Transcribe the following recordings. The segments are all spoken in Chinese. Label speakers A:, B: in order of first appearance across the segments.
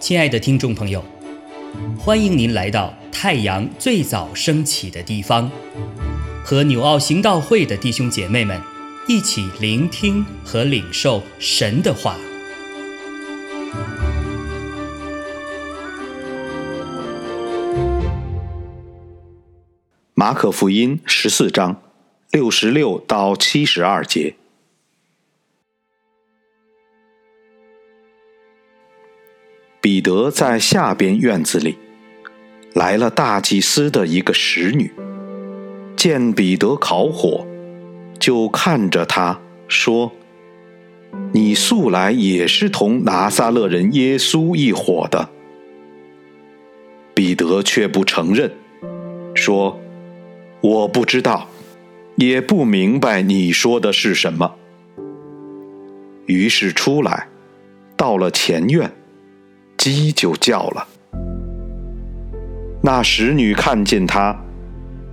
A: 亲爱的听众朋友，欢迎您来到太阳最早升起的地方，和纽奥行道会的弟兄姐妹们一起聆听和领受神的话。
B: 马可福音十四章六十六到七十二节。彼得在下边院子里，来了大祭司的一个使女，见彼得烤火，就看着他说：“你素来也是同拿撒勒人耶稣一伙的。”彼得却不承认，说：“我不知道，也不明白你说的是什么。”于是出来，到了前院。鸡就叫了。那使女看见他，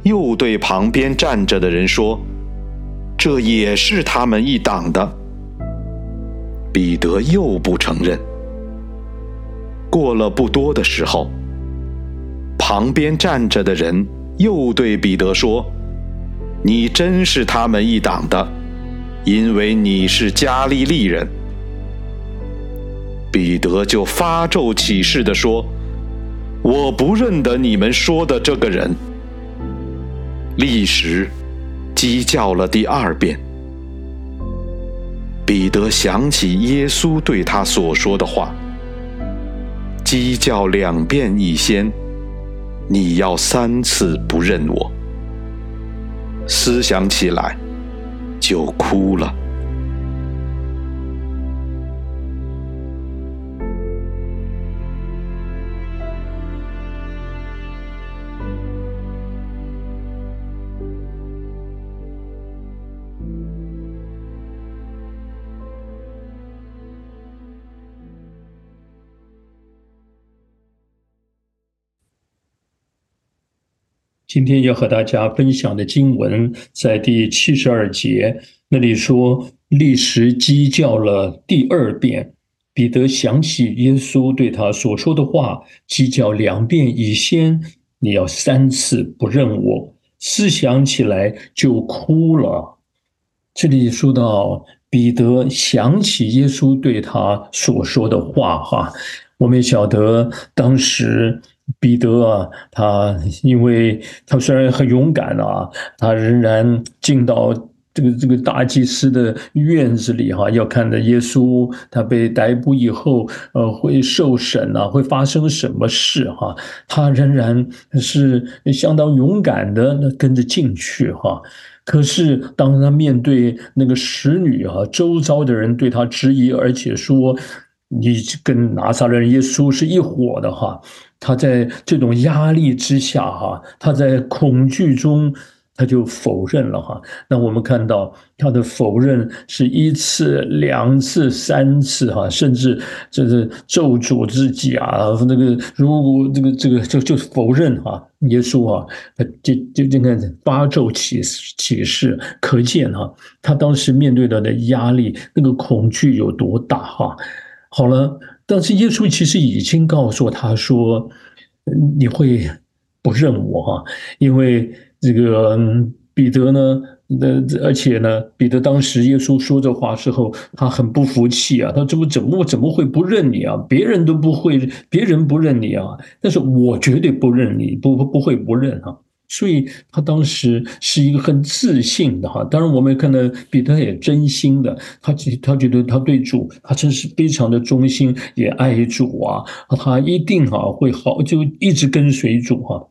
B: 又对旁边站着的人说：“这也是他们一党的。”彼得又不承认。过了不多的时候，旁边站着的人又对彼得说：“你真是他们一党的，因为你是加利利人。”彼得就发咒起誓的说：“我不认得你们说的这个人。”立时，鸡叫了第二遍。彼得想起耶稣对他所说的话：“鸡叫两遍一先，你要三次不认我。”思想起来，就哭了。
C: 今天要和大家分享的经文在第七十二节，那里说立时鸡叫了第二遍，彼得想起耶稣对他所说的话，鸡叫两遍以先，你要三次不认我，思想起来就哭了。这里说到彼得想起耶稣对他所说的话，哈，我们晓得当时。彼得啊，他因为他虽然很勇敢啊，他仍然进到这个这个大祭司的院子里哈，要看着耶稣他被逮捕以后，呃，会受审啊，会发生什么事哈，他仍然是相当勇敢的跟着进去哈。可是当他面对那个使女啊，周遭的人对他质疑，而且说你跟拿撒勒人耶稣是一伙的哈。他在这种压力之下，哈，他在恐惧中，他就否认了，哈。那我们看到他的否认是一次、两次、三次，哈，甚至这是咒诅自己啊，那个如果这个这个就就否认哈，耶稣啊，就就就看八咒启启示，可见哈，他当时面对到的压力，那个恐惧有多大，哈。好了。但是耶稣其实已经告诉他说：“你会不认我哈？因为这个彼得呢，那而且呢，彼得当时耶稣说这话时候，他很不服气啊。他怎么怎么怎么会不认你啊？别人都不会，别人不认你啊，但是我绝对不认你，不不会不认啊。”所以他当时是一个很自信的哈，当然我们也看到彼得也真心的，他他觉得他对主他真是非常的忠心，也爱主啊，他一定哈会好，就一直跟随主哈，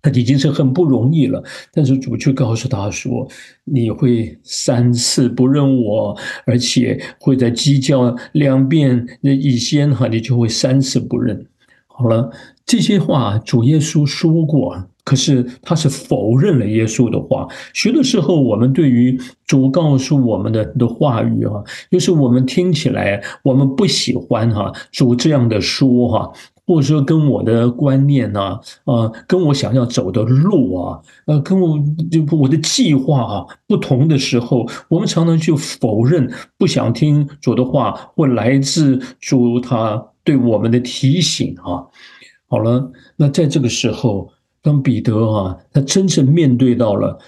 C: 他已经是很不容易了。但是主却告诉他说：“你会三次不认我，而且会在鸡叫两遍那以先哈，你就会三次不认。”好了，这些话主耶稣说过。可是他是否认了耶稣的话。学的时候，我们对于主告诉我们的的话语啊，就是我们听起来我们不喜欢哈主这样的说哈，或者说跟我的观念啊，啊，跟我想要走的路啊，呃，跟我就我的计划啊不同的时候，我们常常就否认，不想听主的话，或来自主他对我们的提醒啊。好了，那在这个时候，当彼得啊，他真正面对到了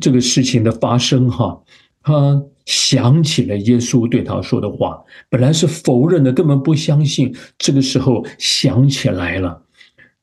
C: 这个事情的发生哈，他。想起了耶稣对他说的话，本来是否认的，根本不相信。这个时候想起来了，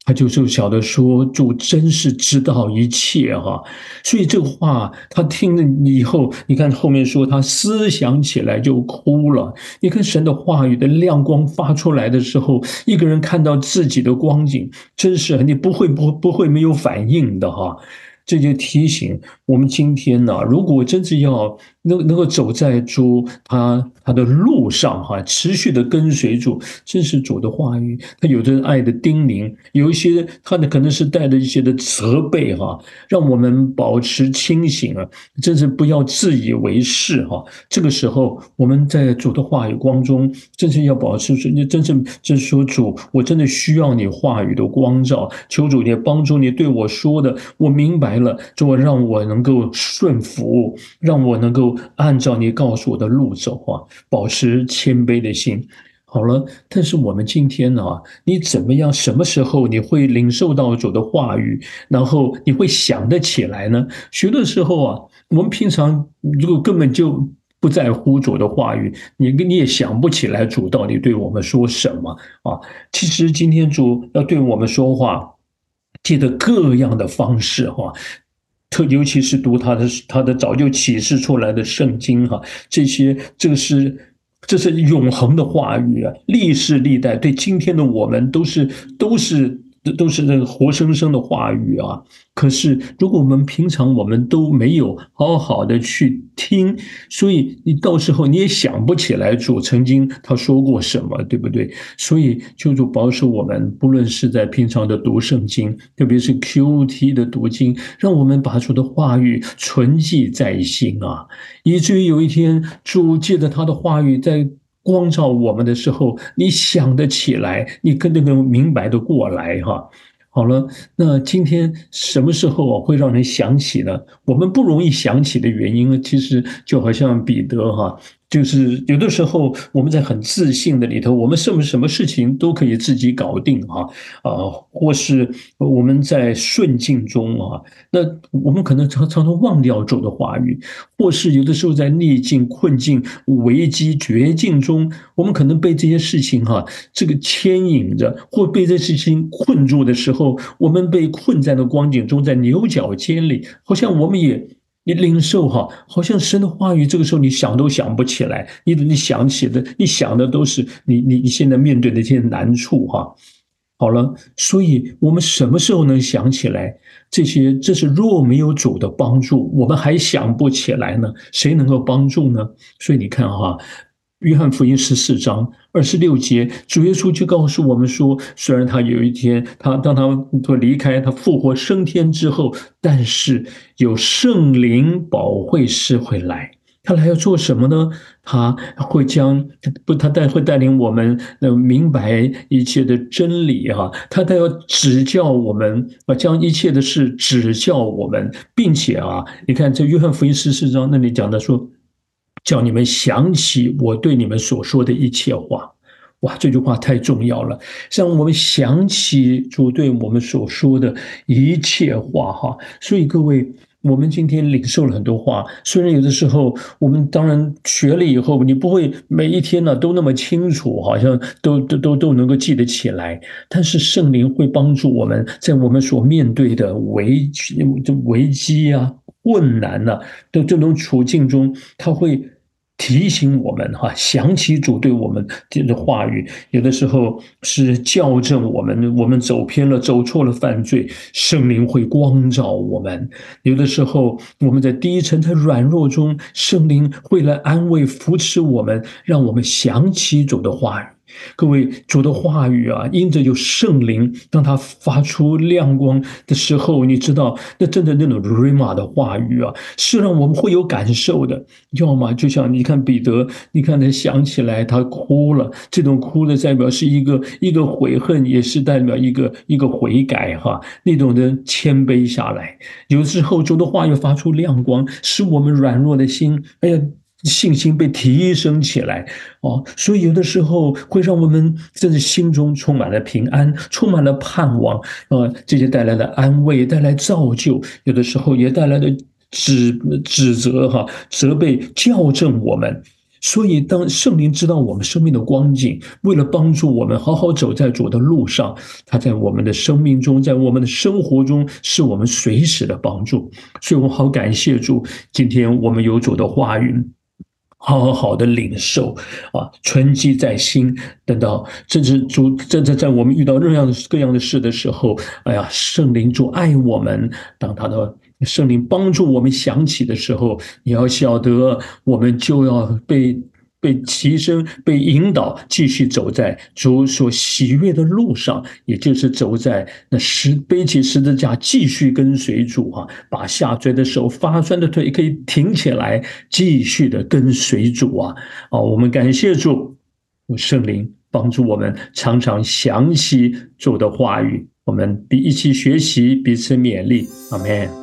C: 他就就晓得说主真是知道一切哈。所以这话他听了以后，你看后面说他思想起来就哭了。你看神的话语的亮光发出来的时候，一个人看到自己的光景，真是你不会不不会没有反应的哈。这就提醒我们今天呢，如果真是要能能够走在主他他的路上哈，持续的跟随主，这是主的话语，他有着爱的叮咛，有一些他的可能是带着一些的责备哈，让我们保持清醒啊，真是不要自以为是哈。这个时候我们在主的话语光中，真是要保持你真正就说主，我真的需要你话语的光照，求主也帮助你对我说的，我明白。了，主让我能够顺服，让我能够按照你告诉我的路走啊，保持谦卑的心。好了，但是我们今天呢，你怎么样？什么时候你会领受到主的话语，然后你会想得起来呢？学的时候啊，我们平常如果根本就不在乎主的话语，你你也想不起来主到底对我们说什么啊？其实今天主要对我们说话。借着各样的方式哈，特尤其是读他的他的早就启示出来的圣经哈，这些这个是这是永恒的话语啊，历世历代对今天的我们都是都是。这都是那个活生生的话语啊！可是，如果我们平常我们都没有好好的去听，所以你到时候你也想不起来主曾经他说过什么，对不对？所以，求主保守我们，不论是在平常的读圣经，特别是 Q T 的读经，让我们把主的话语存记在心啊，以至于有一天主借着他的话语在。光照我们的时候，你想得起来，你跟那个明白的过来哈。好了，那今天什么时候会让人想起呢？我们不容易想起的原因呢，其实就好像彼得哈。就是有的时候我们在很自信的里头，我们什么什么事情都可以自己搞定啊啊，或是我们在顺境中啊，那我们可能常常常忘掉主的话语，或是有的时候在逆境、困境、危机、绝境中，我们可能被这些事情哈这个牵引着，或被这事情困住的时候，我们被困在那光景中，在牛角尖里，好像我们也。你领受哈，好像神的话语，这个时候你想都想不起来，你你想起的，你想的都是你你你现在面对的这些难处哈。好了，所以我们什么时候能想起来这些？这是若没有主的帮助，我们还想不起来呢？谁能够帮助呢？所以你看哈。约翰福音十四章二十六节，主耶稣就告诉我们说：虽然他有一天，他当他他离开，他复活升天之后，但是有圣灵保惠师会来，他来要做什么呢？他会将不，他带会带领我们能明白一切的真理哈，他他要指教我们啊，将一切的事指教我们，并且啊，你看这约翰福音十四章那里讲的说。叫你们想起我对你们所说的一切话，哇，这句话太重要了，让我们想起主对我们所说的一切话哈。所以各位，我们今天领受了很多话，虽然有的时候我们当然学了以后，你不会每一天呢都那么清楚，好像都都都都能够记得起来，但是圣灵会帮助我们在我们所面对的危这危机啊、困难呐的这种处境中，他会。提醒我们哈，想起主对我们的话语，有的时候是校正我们，我们走偏了，走错了，犯罪，圣灵会光照我们；有的时候我们在低沉，在软弱中，圣灵会来安慰、扶持我们，让我们想起主的话语。各位主的话语啊，因着有圣灵，当他发出亮光的时候，你知道，那真的那种瑞玛的话语啊，是让我们会有感受的。要么就像你看彼得，你看他想起来他哭了，这种哭的代表是一个一个悔恨，也是代表一个一个悔改哈，那种的谦卑下来。有时候主的话语发出亮光，使我们软弱的心，哎呀。信心被提升起来哦，所以有的时候会让我们甚至心中充满了平安，充满了盼望啊，这些带来的安慰，带来造就，有的时候也带来的指指责哈，责备校正我们。所以，当圣灵知道我们生命的光景，为了帮助我们好好走在主的路上，他在我们的生命中，在我们的生活中，是我们随时的帮助。所以我好感谢主，今天我们有主的话语。好好好的领受啊，存积在心。等到真正主，真正在我们遇到任何各样的事的时候，哎呀，圣灵主爱我们。当他的圣灵帮助我们想起的时候，你要晓得，我们就要被。被提升、被引导，继续走在主所喜悦的路上，也就是走在那十背起十字架，继续跟随主啊！把下垂的手、发酸的腿可以挺起来，继续的跟随主啊！啊，我们感谢主，圣灵帮助我们常常想起主的话语，我们比一起学习，彼此勉励，阿门。